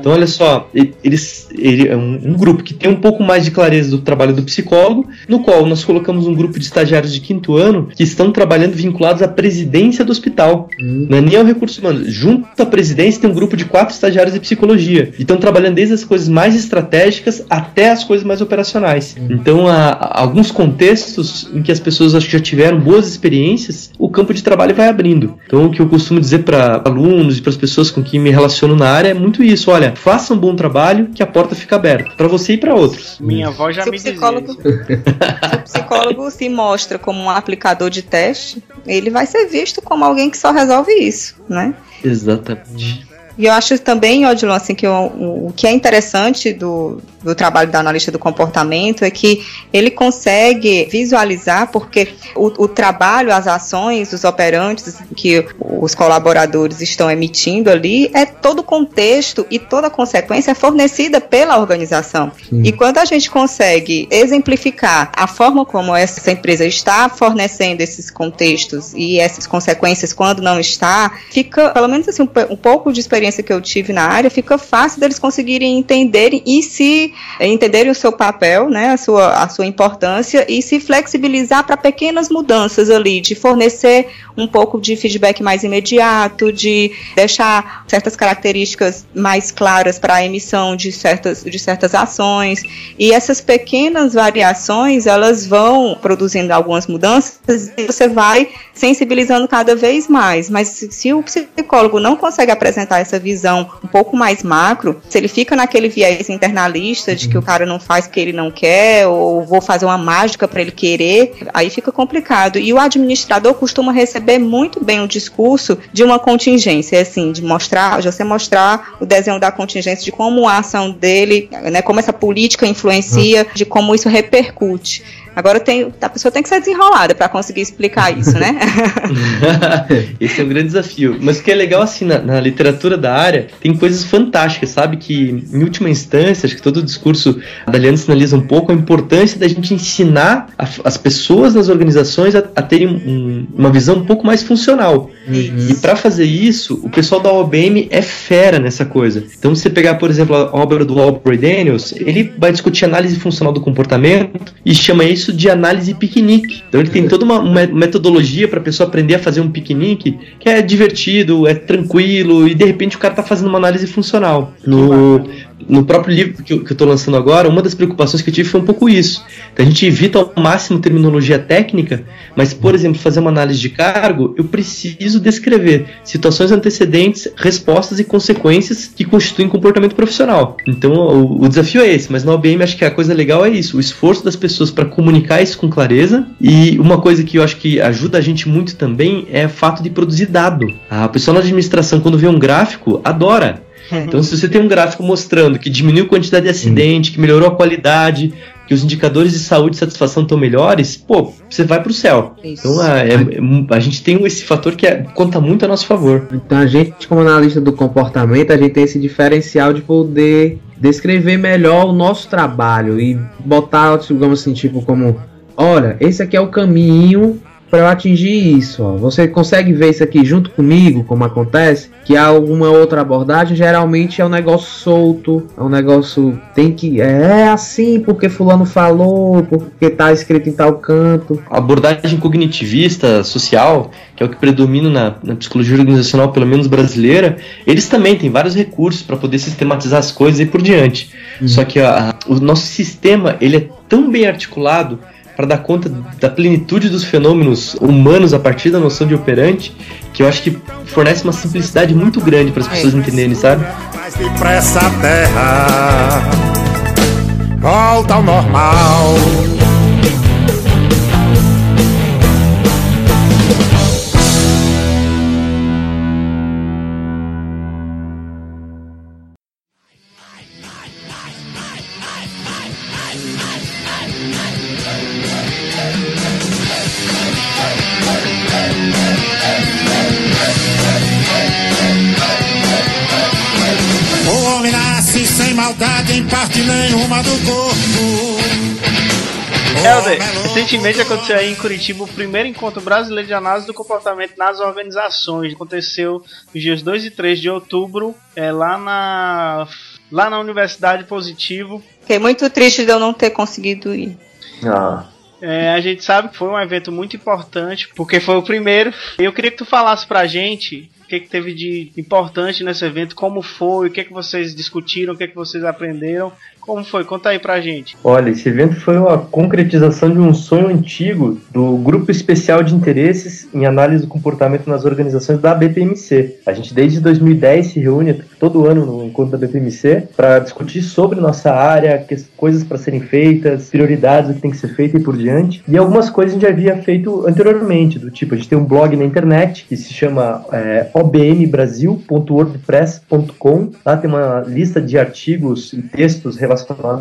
Então, olha só, eles ele é um, um grupo que tem um pouco mais de clareza do trabalho do psicólogo, no qual nós colocamos um grupo de estagiários de quinto ano que estão trabalhando vinculados à presidência do hospital. Hum. Não é nem ao recurso humano. Junto à presidência tem um grupo de quatro estagiários de psicologia. E estão trabalhando desde as coisas mais estratégicas até as coisas mais operacionais. Então, há, há alguns contextos em que as pessoas acho que já tiveram boas experiências, o campo de trabalho vai abrindo. Então, o que eu costumo dizer para alunos e para as pessoas com quem me relaciono na área é muito isso. Olha, faça um bom trabalho que a porta fica aberta para você e para outros. Minha avó já Se me psicólogo, se o psicólogo se mostra como um aplicador de teste, ele vai ser visto como alguém que só resolve isso, né? Exatamente. E eu acho também, Odilon, assim, que o, o, que é interessante do, do trabalho da analista do comportamento é que ele consegue visualizar, porque o, o trabalho, as ações, os operantes que os colaboradores estão emitindo ali, é todo o contexto e toda a consequência fornecida pela organização. Sim. E quando a gente consegue exemplificar a forma como essa empresa está fornecendo esses contextos e essas consequências quando não está, fica, pelo menos assim, um, um pouco de experiência que eu tive na área, fica fácil deles conseguirem entenderem e se entenderem o seu papel, né, a sua, a sua importância e se flexibilizar para pequenas mudanças ali, de fornecer um pouco de feedback mais imediato, de deixar certas características mais claras para a emissão de certas, de certas ações. E essas pequenas variações, elas vão produzindo algumas mudanças e você vai sensibilizando cada vez mais. Mas se, se o psicólogo não consegue apresentar essa visão um pouco mais macro, se ele fica naquele viés internalista de que o cara não faz porque ele não quer, ou vou fazer uma mágica para ele querer, aí fica complicado. E o administrador costuma receber muito bem o discurso de uma contingência, assim, de mostrar, de você mostrar o desenho da contingência, de como a ação dele, né, como essa política influencia, de como isso repercute. Agora a pessoa tem que ser desenrolada para conseguir explicar isso, né? Esse é um grande desafio. Mas o que é legal, assim, na, na literatura da área, tem coisas fantásticas, sabe? Que, em última instância, acho que todo o discurso da Aliança sinaliza um pouco a importância da gente ensinar a- as pessoas nas organizações a, a terem um- uma visão um pouco mais funcional. E para fazer isso, o pessoal da OBM é fera nessa coisa. Então, se você pegar, por exemplo, a obra do Aubrey Daniels, ele vai discutir análise funcional do comportamento e chama isso de análise piquenique. Então, ele tem toda uma uma metodologia para a pessoa aprender a fazer um piquenique que é divertido, é tranquilo e de repente o cara tá fazendo uma análise funcional. No, no próprio livro que eu, tô lançando agora, uma das preocupações que eu tive foi um pouco isso. A gente evita ao máximo terminologia técnica, mas, por exemplo, fazer uma análise de cargo, eu preciso descrever situações antecedentes, respostas e consequências que constituem comportamento profissional. Então, o, o desafio é esse, mas na OBM acho que a coisa legal é isso, o esforço das pessoas para comunicar isso com clareza e uma coisa que eu acho que ajuda a gente muito também é o fato de produzir dado. A pessoa na administração, quando vê um gráfico, adora. Então, se você tem um gráfico mostrando que diminuiu a quantidade de acidente, que melhorou a qualidade, que os indicadores de saúde e satisfação estão melhores, pô, você vai pro céu. Isso. Então, a, é- é- a gente tem esse fator que é- conta muito a nosso favor. Então a gente, como analista do comportamento, a gente tem esse diferencial de poder descrever melhor o nosso trabalho e botar, digamos assim, tipo como, olha, esse aqui é o caminho para eu atingir isso. Ó. Você consegue ver isso aqui junto comigo, como acontece? Que há alguma outra abordagem, geralmente é um negócio solto, é um negócio tem que é assim porque fulano falou, porque tá escrito em tal canto. A abordagem cognitivista, social, que é o que predomina na, na psicologia organizacional, pelo menos brasileira, eles também têm vários recursos para poder sistematizar as coisas e por diante. Só que a- o nosso sistema ele é tão bem articulado para dar conta da plenitude dos fenômenos humanos a partir da noção de operante, que eu acho que fornece uma simplicidade muito grande para as pessoas entenderem, sabe? Mais depressa a terra volta ao normal. Do corpo. Helder, recentemente aconteceu aí em Curitiba o primeiro encontro brasileiro de análise do comportamento nas organizações. Aconteceu nos dias 2 e 3 de outubro, é, lá na lá na Universidade Positivo. Fiquei muito triste de eu não ter conseguido ir. Ah, É, a gente sabe que foi um evento muito importante, porque foi o primeiro. E eu queria que tu falasse pra gente o que, que teve de importante nesse evento, como foi, o que, que vocês discutiram, o que, que vocês aprenderam. Como foi? Conta aí pra gente. Olha, esse evento foi uma concretização de um sonho antigo do Grupo Especial de Interesses em Análise do Comportamento nas Organizações da BPMC. A gente desde 2010 se reúne todo ano no encontro da BPMC para discutir sobre nossa área, coisas para serem feitas, prioridades, o que tem que ser feito e por diante. E algumas coisas a gente já havia feito anteriormente, do tipo, a gente tem um blog na internet que se chama é, obmbrasil.wordpress.com. Lá tem uma lista de artigos e textos relacionados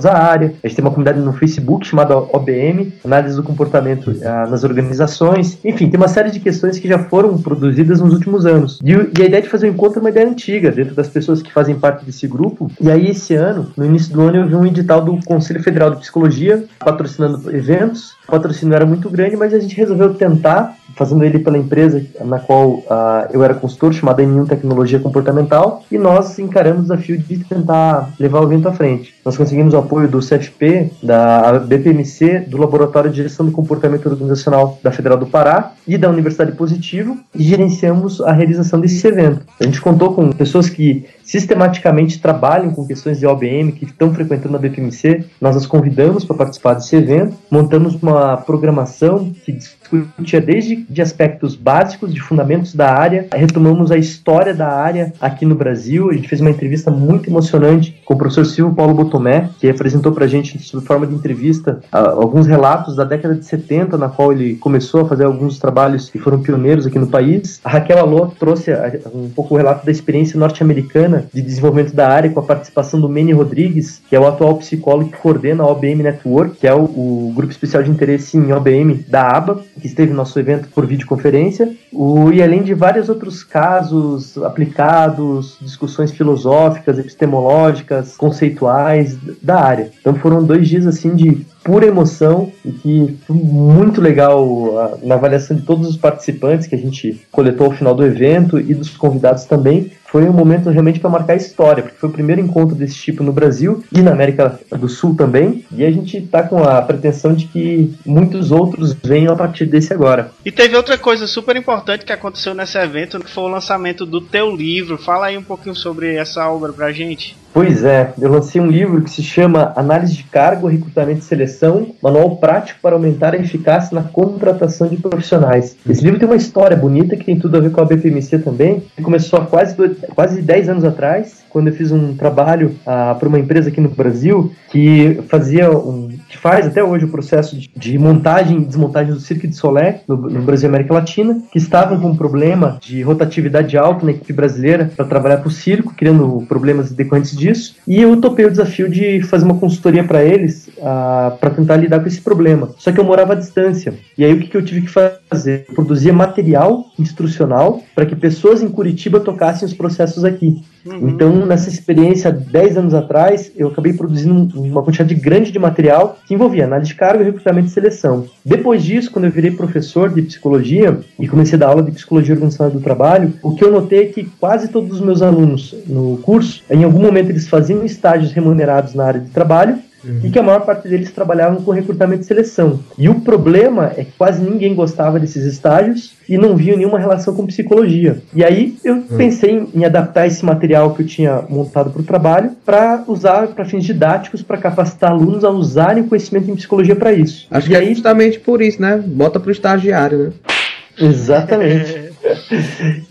à área. A gente tem uma comunidade no Facebook chamada OBM, Análise do Comportamento ah, nas Organizações. Enfim, tem uma série de questões que já foram produzidas nos últimos anos. E, e a ideia de fazer o encontro é uma ideia antiga, dentro das pessoas que fazem parte desse grupo. E aí, esse ano, no início do ano, eu vi um edital do Conselho Federal de Psicologia patrocinando eventos. O patrocínio era muito grande, mas a gente resolveu tentar, fazendo ele pela empresa na qual ah, eu era consultor, chamada N1 Tecnologia Comportamental, e nós encaramos o desafio de tentar levar o evento à frente. Nós conseguimos o apoio do CFP, da BPMC, do Laboratório de Gestão do Comportamento Organizacional da Federal do Pará e da Universidade Positivo, e gerenciamos a realização desse evento. A gente contou com pessoas que sistematicamente trabalham com questões de OBM, que estão frequentando a BPMC. Nós as convidamos para participar desse evento, montamos uma programação que discutia desde de aspectos básicos, de fundamentos da área, retomamos a história da área aqui no Brasil. A gente fez uma entrevista muito emocionante com o professor Silvio Paulo Botomé, que apresentou para a gente, sob forma de entrevista, alguns relatos da década de 70, na qual ele começou a fazer alguns trabalhos que foram pioneiros aqui no país. A Raquel Alô trouxe um pouco o relato da experiência norte-americana de desenvolvimento da área, com a participação do Manny Rodrigues, que é o atual psicólogo que coordena a OBM Network, que é o, o grupo especial de interesse em OBM da ABA, que esteve no nosso evento por videoconferência, o, e além de vários outros casos aplicados, discussões filosóficas, epistemológicas, conceituais da área. Então foram dois dias assim de pura emoção e que foi muito legal na avaliação de todos os participantes que a gente coletou ao final do evento e dos convidados também. Foi um momento realmente para marcar história, porque foi o primeiro encontro desse tipo no Brasil e na América do Sul também. E a gente está com a pretensão de que muitos outros venham a partir desse agora. E teve outra coisa super importante que aconteceu nesse evento, que foi o lançamento do teu livro. Fala aí um pouquinho sobre essa obra pra gente. Pois é, eu lancei um livro que se chama Análise de Cargo, Recrutamento e Seleção, Manual Prático para Aumentar a Eficácia na Contratação de Profissionais. Esse livro tem uma história bonita que tem tudo a ver com a BPMC também. Ele começou há quase, dois, quase 10 anos atrás, quando eu fiz um trabalho ah, para uma empresa aqui no Brasil que fazia um, que faz até hoje o processo de, montagem e desmontagem do Cirque de Solé no, no Brasil e América Latina, que estavam com um problema de rotatividade alta na equipe brasileira para trabalhar para o circo, criando problemas decorrentes disso. E eu topei o desafio de fazer uma consultoria para eles ah, para tentar lidar com esse problema. Só que eu morava à distância. E aí o que, que eu tive que fazer? Eu produzia material instrucional para que pessoas em Curitiba tocassem os processos aqui. Então, nessa experiência, 10 anos atrás, eu acabei produzindo uma quantidade grande de material que envolvia análise de cargo, recrutamento e seleção. Depois disso, quando eu virei professor de psicologia e comecei a dar aula de psicologia organizacional do trabalho, o que eu notei é que quase todos os meus alunos no curso, em algum momento eles faziam estágios remunerados na área de trabalho e que a maior parte deles trabalhavam com recrutamento e seleção. E o problema é que quase ninguém gostava desses estágios e não via nenhuma relação com psicologia. E aí eu pensei em, em adaptar esse material que eu tinha montado para o trabalho para usar para fins didáticos, para capacitar alunos a usarem o conhecimento em psicologia para isso. Acho e que é aí, justamente por isso, né? Bota pro estagiário, né? Exatamente.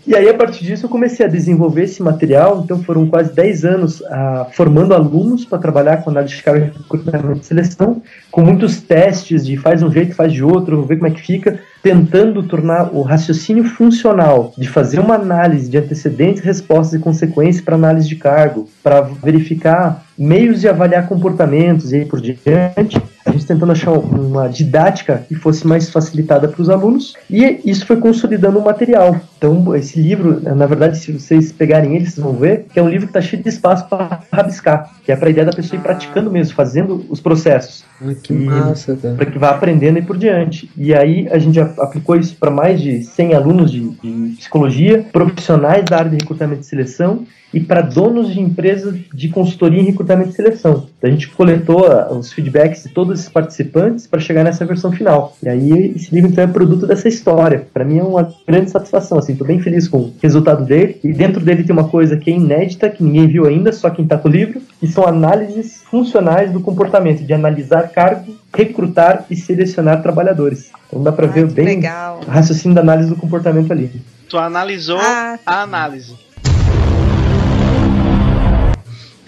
E aí, a partir disso, eu comecei a desenvolver esse material. Então, foram quase 10 anos ah, formando alunos para trabalhar com análise de carga, recrutamento e seleção, com muitos testes de faz um jeito, faz de outro, ver como é que fica, tentando tornar o raciocínio funcional, de fazer uma análise de antecedentes, respostas e consequências para análise de cargo, para verificar meios de avaliar comportamentos e aí por diante, a gente tentando achar uma didática que fosse mais facilitada para os alunos, e isso foi consolidando o material. Então, esse livro, na verdade, se vocês pegarem ele, vocês vão ver que é um livro que está cheio de espaço para rabiscar, que é para a ideia da pessoa ir praticando mesmo, fazendo os processos. Ah, que massa, cara. Para que vá aprendendo e por diante. E aí a gente aplicou isso para mais de 100 alunos de, de psicologia, profissionais da área de recrutamento e seleção e para donos de empresas de consultoria em recrutamento e seleção. A gente coletou ah, os feedbacks de todos esses participantes para chegar nessa versão final. E aí esse livro então é produto dessa história. Para mim é uma grande satisfação, assim, tô bem feliz com o resultado dele. E dentro dele tem uma coisa que é inédita, que ninguém viu ainda, só quem está com o livro, que são análises funcionais do comportamento, de analisar cargo, recrutar e selecionar trabalhadores. Então dá para ver bem legal. o raciocínio da análise do comportamento ali. Tu analisou Ah, a análise.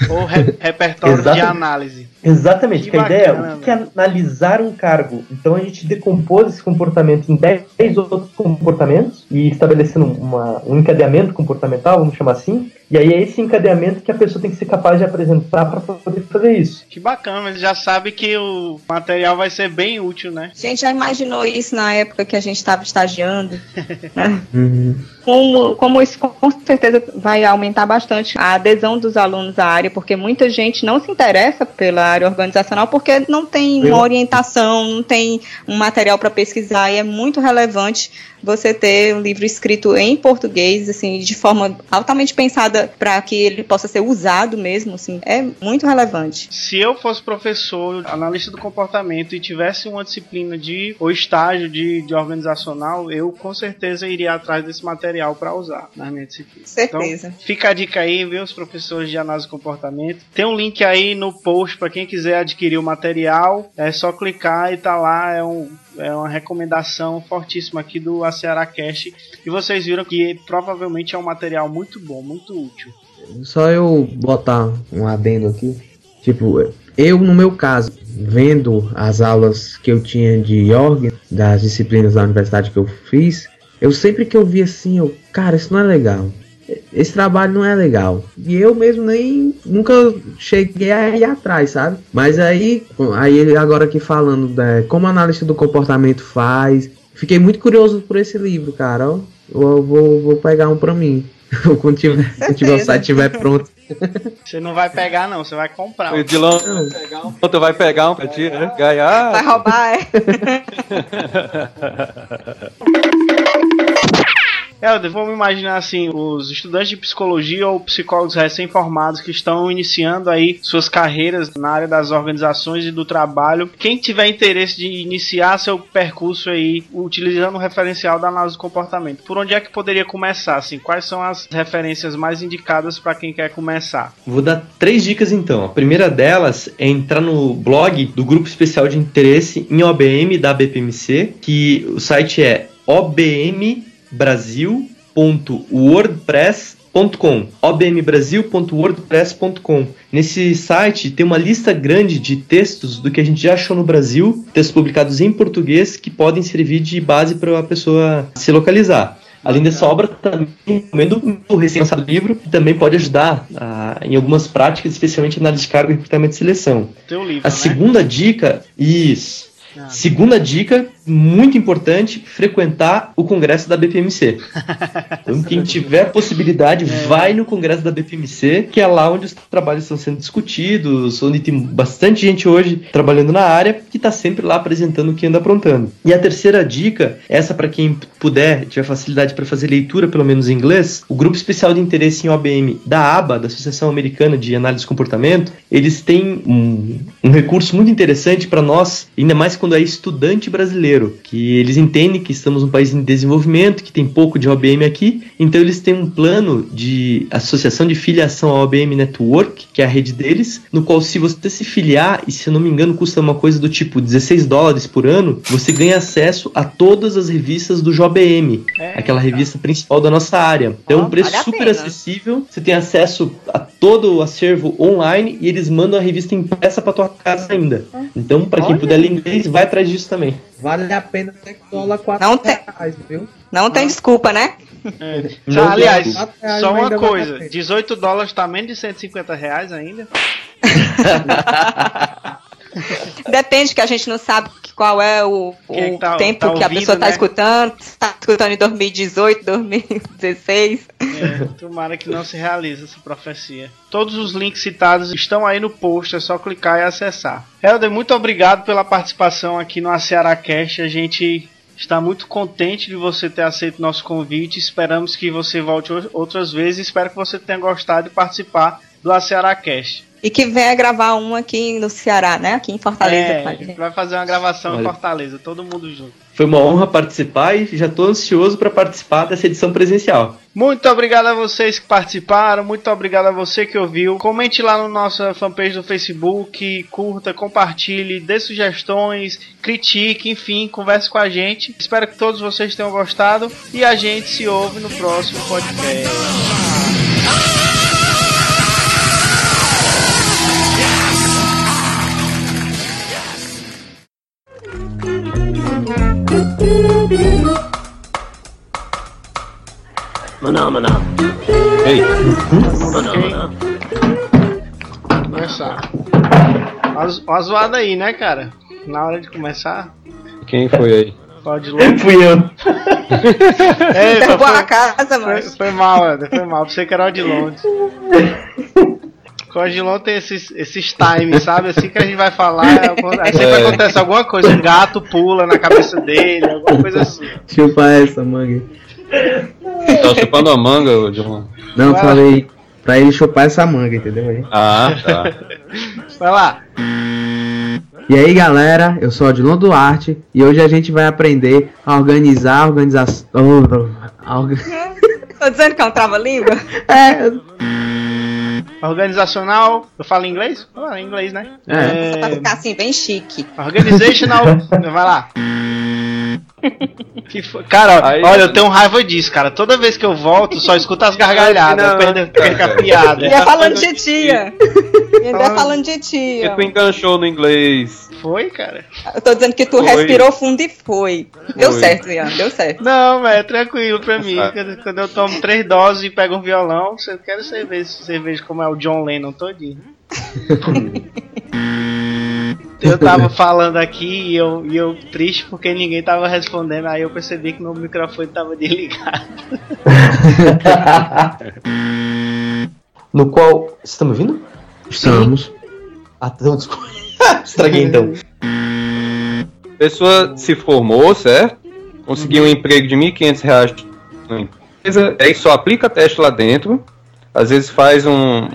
Ou re repertório de análise. Exatamente, Que que a ideia é bacana, o que é analisar um cargo. Então a gente decompôs esse comportamento em 10 outros comportamentos e estabelecendo uma, um encadeamento comportamental, vamos chamar assim. E aí é esse encadeamento que a pessoa tem que ser capaz de apresentar para poder fazer isso. Que bacana, mas já sabe que o material vai ser bem útil, né? A gente já imaginou isso na época que a gente estava estagiando. né? Uhum. como, como isso com certeza vai aumentar bastante a adesão dos alunos à área, porque muita gente não se interessa pela área organizacional porque não tem uma orientação, não tem um material para pesquisar e é muito relevante você ter um livro escrito em português, assim, de forma altamente pensada para que ele possa ser usado mesmo, assim, é muito relevante. Se eu fosse professor, analista do comportamento e tivesse uma disciplina de ou estágio de, de organizacional, eu com certeza iria atrás desse material para usar na minha disciplina. Certeza. Então, fica a dica aí, viu, os professores de análise do comportamento. Tem um link aí no post para quem quiser adquirir o material. É só clicar e tá lá. É, um, é uma recomendação fortíssima aqui do Ceará Cast. E vocês viram que provavelmente é um material muito bom, muito útil. Só eu botar um adendo aqui. Tipo, eu, no meu caso, vendo as aulas que eu tinha de org, das disciplinas da universidade que eu fiz, eu sempre que eu vi assim, eu, cara, isso não é legal. Esse trabalho não é legal. E eu mesmo nem nunca cheguei a ir atrás, sabe? Mas aí, aí ele agora aqui falando da, como analista do comportamento faz, fiquei muito curioso por esse livro, cara. ó. Eu vou, vou pegar um pra mim. quando tiver, quando tiver o site estiver pronto. Você não vai pegar, não, você vai comprar. O Edilão, tu vai pegar um pra ti, né? Ganhar. Vai roubar, é? Helder, vamos imaginar assim, os estudantes de psicologia ou psicólogos recém-formados que estão iniciando aí suas carreiras na área das organizações e do trabalho. Quem tiver interesse de iniciar seu percurso aí utilizando o referencial da análise do comportamento, por onde é que poderia começar? Assim, quais são as referências mais indicadas para quem quer começar? Vou dar três dicas então. A primeira delas é entrar no blog do Grupo Especial de Interesse em OBM da BPMC, que o site é obmbrasil.wordpress.com obmbrasil.wordpress.com Nesse site tem uma lista grande de textos do que a gente já achou no Brasil, textos publicados em português que podem servir de base para a pessoa se localizar. Além dessa obra, também recomendo o recém-lançado livro, que também pode ajudar ah, em algumas práticas, especialmente análise de cargo e recrutamento e seleção. Teu livro, A né? segunda dica, isso. Ah. Segunda dica, muito importante, frequentar o congresso da BPMC. Então, quem tiver possibilidade, vai no congresso da BPMC, que é lá onde os trabalhos estão sendo discutidos, onde tem bastante gente hoje trabalhando na área, que está sempre lá apresentando o que anda aprontando. E a terceira dica, essa para quem puder, tiver facilidade para fazer leitura, pelo menos em inglês, o grupo especial de interesse em OBM da ABA, da Associação Americana de Análise de Comportamento, eles têm um, um recurso muito interessante para nós, ainda mais quando é estudante brasileiro, que eles entendem que estamos num país em desenvolvimento, que tem pouco de OBM aqui, então eles têm um plano de associação de filiação ao OBM Network, que é a rede deles, no qual se você se filiar, e se eu não me engano custa uma coisa do tipo 16 dólares por ano, você ganha acesso a todas as revistas do JOBM, É, aquela revista principal da nossa área. Então, um preço vale super acessível, você tem acesso a todo o acervo online e eles mandam a revista impressa para tua casa ainda. Então, para quem puder ler inglês, vai atrás disso também. Vale a pena ter dólar 4 Não tem. reais, viu? Não tem desculpa, né? É. Não aliás, só uma coisa: pena. 18 dólares tá menos de 150 reais ainda. Depende que a gente não sabe qual é o, o tá- tempo tá que a ouvindo, pessoa está né? escutando. Está escutando em 2018, 2016. É, tomara que não se realize essa profecia. Todos os links citados estão aí no post, é só clicar e acessar. Helder, muito obrigado pela participação aqui no Cearacast. A gente está muito contente de você ter aceito nosso convite. Esperamos que você volte outras vezes. Espero que você tenha gostado de participar do Cearacast. E que venha gravar um aqui no Ceará, né? Aqui em Fortaleza. É, a gente vai fazer uma gravação em Olha. Fortaleza, todo mundo junto. Foi uma honra participar e já estou ansioso para participar dessa edição presencial. Muito obrigado a vocês que participaram, muito obrigado a você que ouviu. Comente lá na nossa fanpage do Facebook, curta, compartilhe, dê sugestões, critique, enfim, converse com a gente. Espero que todos vocês tenham gostado e a gente se ouve no próximo podcast. Ei, Começar. Uma, zo- uma zoada aí, né, cara? Na hora de começar, quem foi aí? pode logo. Fui eu. Derrubou foi- a casa, Foi, mano. foi mal, Eder, foi mal. Você que era o Odilon. O Odilon tem esses, esses times, sabe? Assim que a gente vai falar, é aí sempre É. acontece alguma coisa. Um gato pula na cabeça dele, alguma coisa assim. Chupa essa manga. Tá chupando a manga, John? Não, Vai lá. falei pra ele chupar essa manga, entendeu? aí? Ah, tá. Vai lá. E aí galera, eu sou Odilon Duarte e hoje a gente vai aprender a organizar a organização. a orga- Tô dizendo que é um trava-língua. É, Organizacional. Eu falo inglês? Eu falo inglês, né? É. Pra ficar assim, bem chique. Organizational. Vai lá. Que foi- Cara, Aí- olha, eu tenho raiva disso, cara. Toda vez que eu volto, só escuto as gargalhadas. Eu perco, perco a piada. E é falando de tia. E ainda é falando de Porque tia. tu enganchou no inglês. Foi, cara? Eu tô dizendo que tu Foi. respirou fundo e foi. Deu Foi. certo, Ian, deu certo. Não, velho, é tranquilo pra mim. Quando- Quando eu tomo três doses e pego um violão, eu quero cerveja, cerveja como é o John Lennon todinho. eu tava falando aqui e eu, e eu triste porque ninguém tava respondendo, aí eu percebi que meu microfone tava desligado. No qual. Vocês estão me ouvindo? estamos. Ah, então, desculpa. Estraguei então. A pessoa se formou, certo? Conseguiu um emprego de 1.500 reais na empresa, aí só aplica teste lá dentro. Às vezes faz um-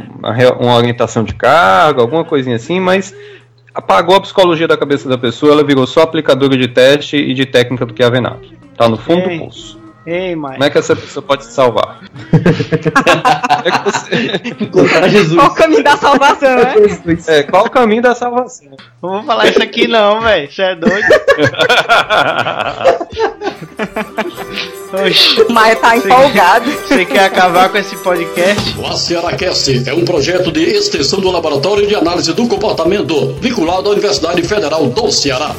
uma, orientação de carga, alguma coisinha assim, mas apagou a psicologia da cabeça da pessoa, ela virou só aplicadora de teste e de técnica do que Avenato. Tá no fundo Ei. do poço. Ei, mãe. Como é que essa pessoa pode se salvar? É, que você- Encontrar Jesus. Qual o caminho da salvação, né? é, qual o caminho da salvação? Não vou falar isso aqui não, velho. Você é doido? Oxi, O Maia tá empolgado. você quer acabar com esse podcast? O ACERACast é um projeto de extensão do Laboratório de Análise do Comportamento, vinculado à Universidade Federal do Ceará.